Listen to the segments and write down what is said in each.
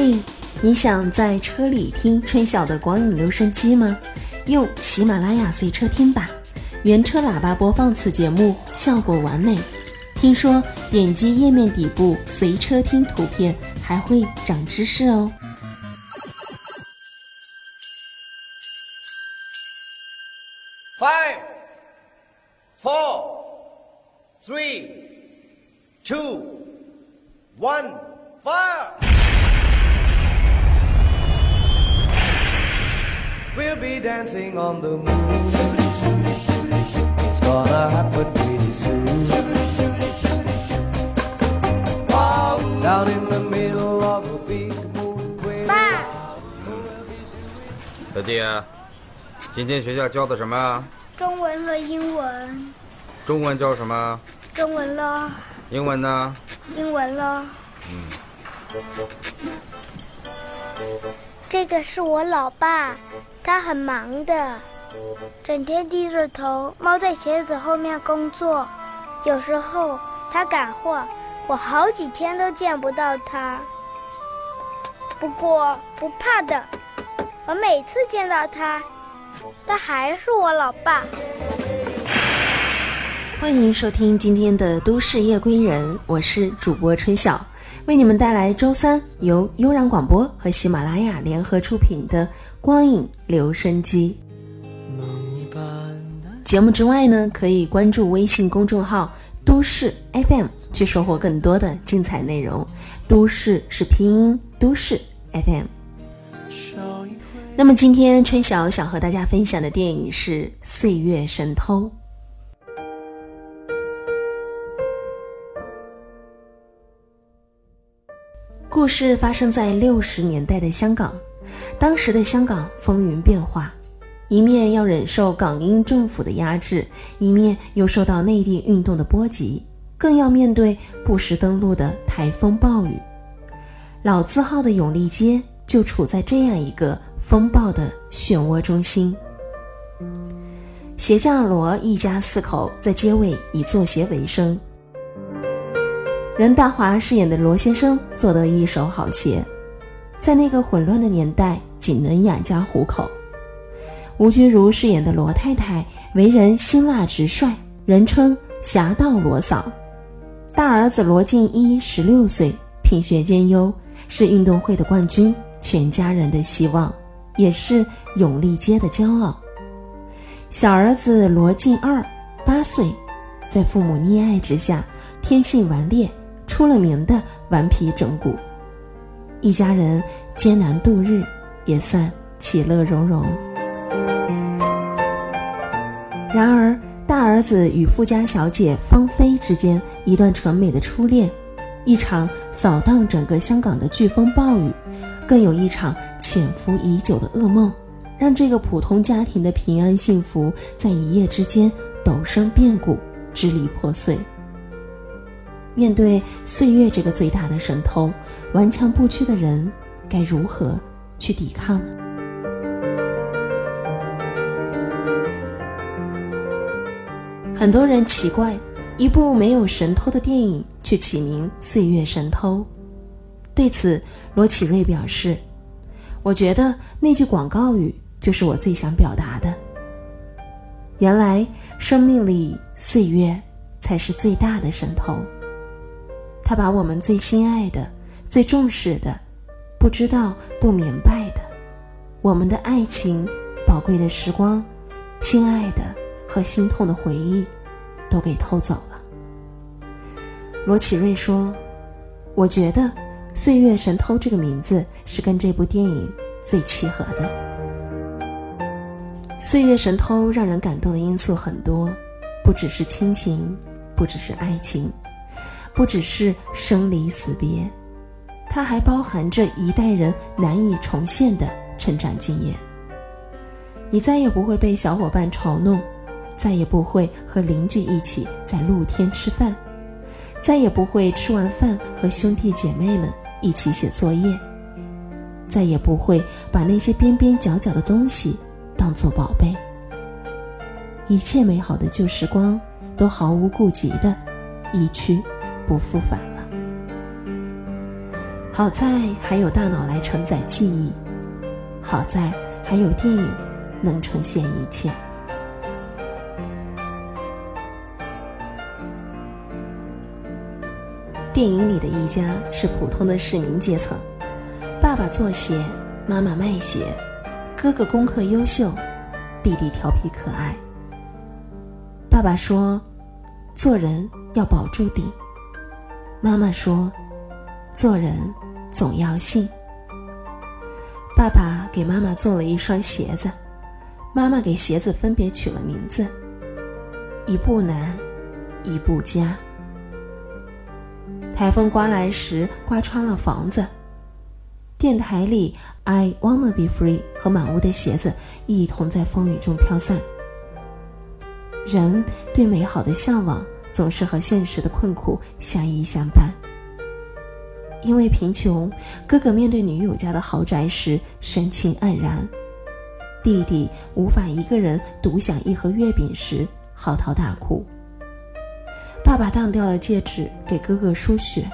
嘿，你想在车里听春晓的光影留声机吗？用喜马拉雅随车听吧，原车喇叭播放此节目效果完美。听说点击页面底部随车听图片还会长知识哦。Five, four, three, two, one, fire! We'll be dancing on the moon. It's gonna happen pretty soon. Down in the middle of a big moon. 爸，小弟，今天学校教的什么？中文和英文，中文教什么？中文咯，英文呢？英文咯。这个是我老爸，他很忙的，整天低着头猫在鞋子后面工作。有时候他赶货，我好几天都见不到他。不过不怕的，我每次见到他，他还是我老爸。欢迎收听今天的《都市夜归人》，我是主播春晓，为你们带来周三由悠然广播和喜马拉雅联合出品的《光影留声机》。节目之外呢，可以关注微信公众号“都市 FM” 去收获更多的精彩内容。都市是拼音，都市 FM。那么今天春晓想和大家分享的电影是《岁月神偷》。故事发生在六十年代的香港，当时的香港风云变化，一面要忍受港英政府的压制，一面又受到内地运动的波及，更要面对不时登陆的台风暴雨。老字号的永利街就处在这样一个风暴的漩涡中心。鞋匠罗一家四口在街尾以做鞋为生。任达华饰演的罗先生做得一手好鞋，在那个混乱的年代，仅能养家糊口。吴君如饰演的罗太太为人辛辣直率，人称“侠盗罗嫂”。大儿子罗静一十六岁，品学兼优，是运动会的冠军，全家人的希望，也是永利街的骄傲。小儿子罗静二八岁，在父母溺爱之下，天性顽劣。出了名的顽皮整蛊，一家人艰难度日，也算其乐融融。然而，大儿子与富家小姐芳菲之间一段纯美的初恋，一场扫荡整个香港的飓风暴雨，更有一场潜伏已久的噩梦，让这个普通家庭的平安幸福在一夜之间陡生变故，支离破碎。面对岁月这个最大的神偷，顽强不屈的人该如何去抵抗呢？很多人奇怪，一部没有神偷的电影却起名《岁月神偷》。对此，罗启瑞表示：“我觉得那句广告语就是我最想表达的。原来，生命里岁月才是最大的神偷。”他把我们最心爱的、最重视的、不知道、不明白的，我们的爱情、宝贵的时光、心爱的和心痛的回忆，都给偷走了。罗启瑞说：“我觉得‘岁月神偷’这个名字是跟这部电影最契合的。‘岁月神偷’让人感动的因素很多，不只是亲情，不只是爱情。”不只是生离死别，它还包含着一代人难以重现的成长经验。你再也不会被小伙伴嘲弄，再也不会和邻居一起在露天吃饭，再也不会吃完饭和兄弟姐妹们一起写作业，再也不会把那些边边角角的东西当做宝贝。一切美好的旧时光都毫无顾忌的一去。不复返了。好在还有大脑来承载记忆，好在还有电影能呈现一切。电影里的一家是普通的市民阶层，爸爸做鞋，妈妈卖鞋，哥哥功课优秀，弟弟调皮可爱。爸爸说：“做人要保住底。”妈妈说：“做人总要信。”爸爸给妈妈做了一双鞋子，妈妈给鞋子分别取了名字：一步难，一步佳。台风刮来时，刮穿了房子。电台里，“I wanna be free” 和满屋的鞋子一同在风雨中飘散。人对美好的向往，总是和现实的困苦相依相伴。因为贫穷，哥哥面对女友家的豪宅时神情黯然；弟弟无法一个人独享一盒月饼时嚎啕大哭。爸爸当掉了戒指给哥哥输血，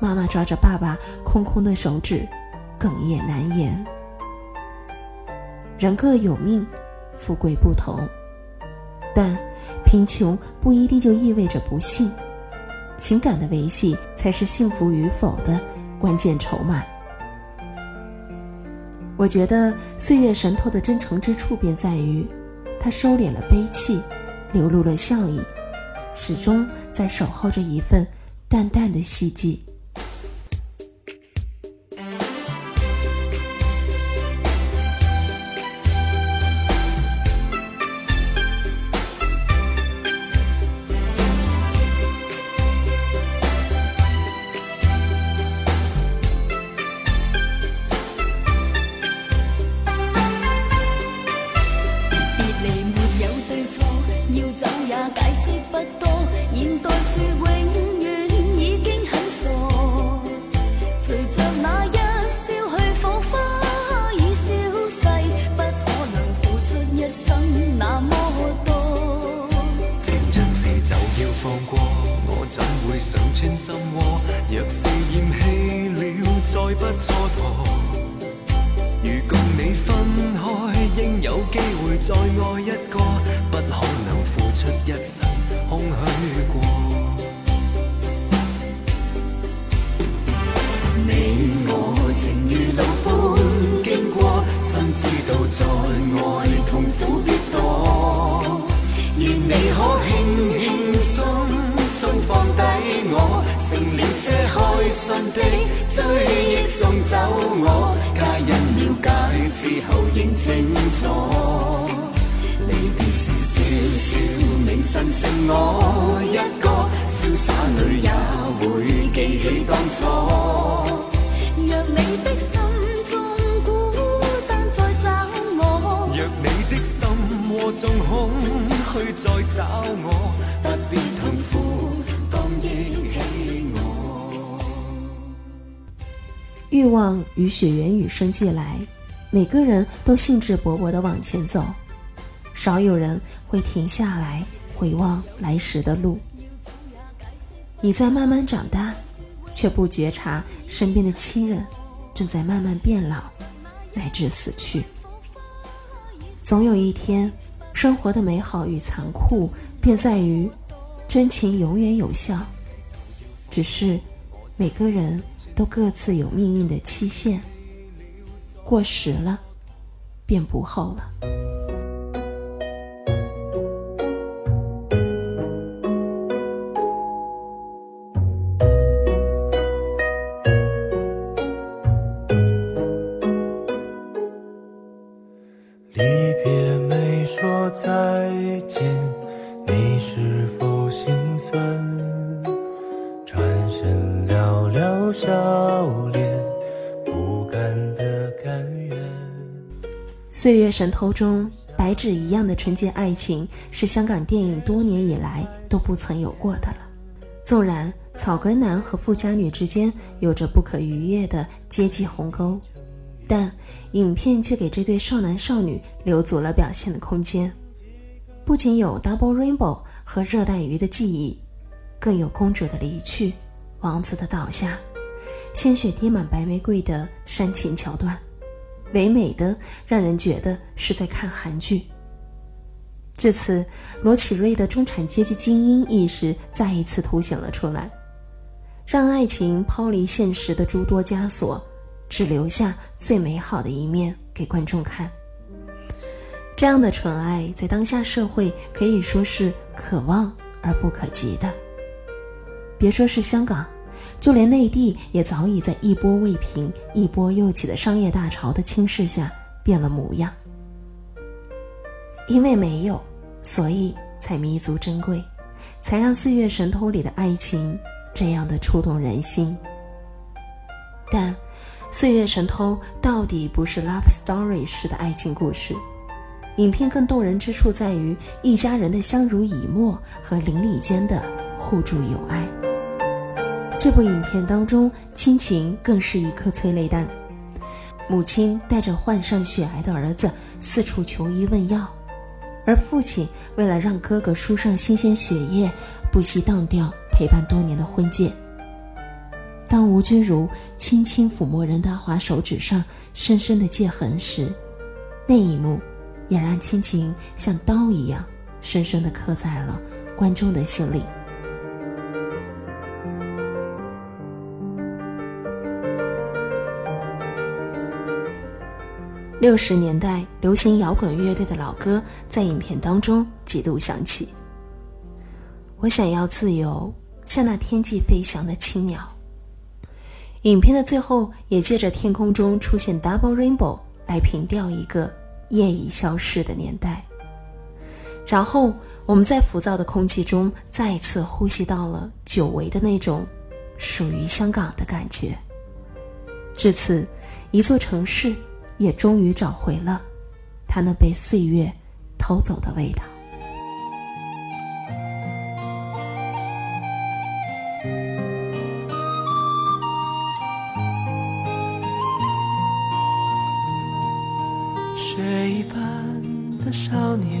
妈妈抓着爸爸空空的手指，哽咽难言。人各有命，富贵不同。但贫穷不一定就意味着不幸，情感的维系才是幸福与否的关键筹码。我觉得《岁月神偷》的真诚之处便在于，他收敛了悲戚，流露了笑意，始终在守候着一份淡淡的希冀。现代说永远已经很傻随着那一宵去火花已消逝不可能付出一生那么多情尽时就要放过我怎会想穿心窝若是厌弃了再不蹉跎如共你分开应有机会再爱一个不可能付出一生空虚过。你我情如路般经过，心知道在爱痛苦必多。愿你可轻轻松松放低我，成了些开心的。追忆送走我，皆因了解之后认清楚。离别时笑笑，明晨剩我一个，潇洒女也会记起当初。若你的心中孤单再找我，若你的心窝中空虚再找我，不必痛苦，当忆起。欲望与血缘与生俱来，每个人都兴致勃勃地往前走，少有人会停下来回望来时的路。你在慢慢长大，却不觉察身边的亲人正在慢慢变老，乃至死去。总有一天，生活的美好与残酷便在于，真情永远有效，只是每个人。都各自有命运的期限，过时了，便不后了。岁月神偷中，白纸一样的纯洁爱情是香港电影多年以来都不曾有过的了。纵然草根男和富家女之间有着不可逾越的阶级鸿沟，但影片却给这对少男少女留足了表现的空间。不仅有 Double Rainbow 和热带鱼的记忆，更有公主的离去，王子的倒下。鲜血滴满白玫瑰的煽情桥段，唯美的让人觉得是在看韩剧。至此，罗启瑞的中产阶级精英意识再一次凸显了出来，让爱情抛离现实的诸多枷锁，只留下最美好的一面给观众看。这样的纯爱，在当下社会可以说是可望而不可及的。别说是香港，就连内地也早已在一波未平、一波又起的商业大潮的侵蚀下变了模样。因为没有，所以才弥足珍贵，才让《岁月神偷》里的爱情这样的触动人心。但，《岁月神偷》到底不是 love story 式的爱情故事。影片更动人之处在于一家人的相濡以沫和邻里间的互助友爱。这部影片当中，亲情更是一颗催泪弹。母亲带着患上血癌的儿子四处求医问药。而父亲为了让哥哥输上新鲜血液，不惜当掉陪伴多年的婚戒。当吴君如轻轻抚摸任达华手指上深深的戒痕时，那一幕也让亲情像刀一样深深的刻在了观众的心里。六十年代流行摇滚乐队的老歌在影片当中几度响起。我想要自由，像那天际飞翔的青鸟。影片的最后也借着天空中出现 double rainbow 来凭吊一个夜已消逝的年代。然后我们在浮躁的空气中再一次呼吸到了久违的那种属于香港的感觉。至此，一座城市。也终于找回了他那被岁月偷走的味道。雪一般的少年，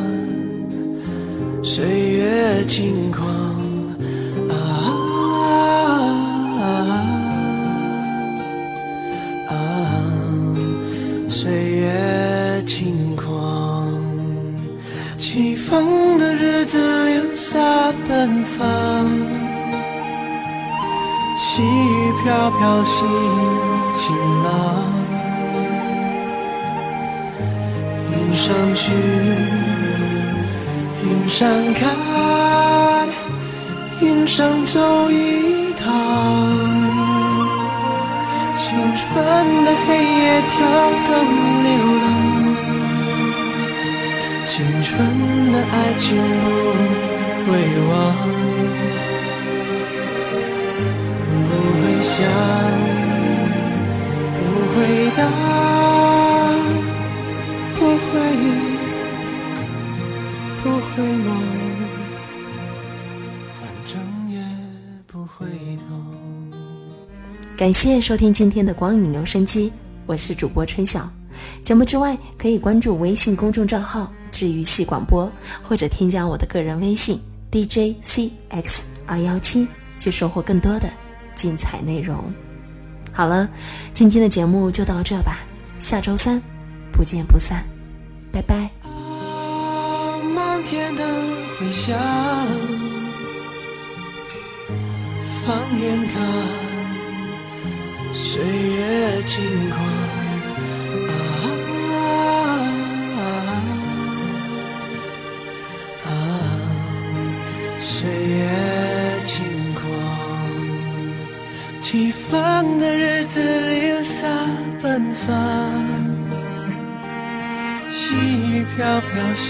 轻狂，啊啊，岁月轻狂，起风的日子留下奔放，细雨飘飘，心晴朗。云上去，云上看，云上走一趟。青春的黑夜，跳灯流浪。青春的爱情不。会忘，不会想，不会答，不会，回眸，反正也不回头。感谢收听今天的光影留声机，我是主播春晓。节目之外，可以关注微信公众账号“治愈系广播”，或者添加我的个人微信。DJCX 二幺七，去收获更多的精彩内容。好了，今天的节目就到这吧，下周三不见不散，拜拜。天的回响，放眼看，岁月轻狂。岁月轻狂，起风的日子留下奔放，细雨飘飘心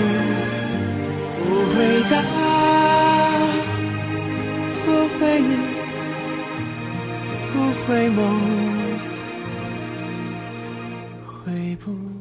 回眸回不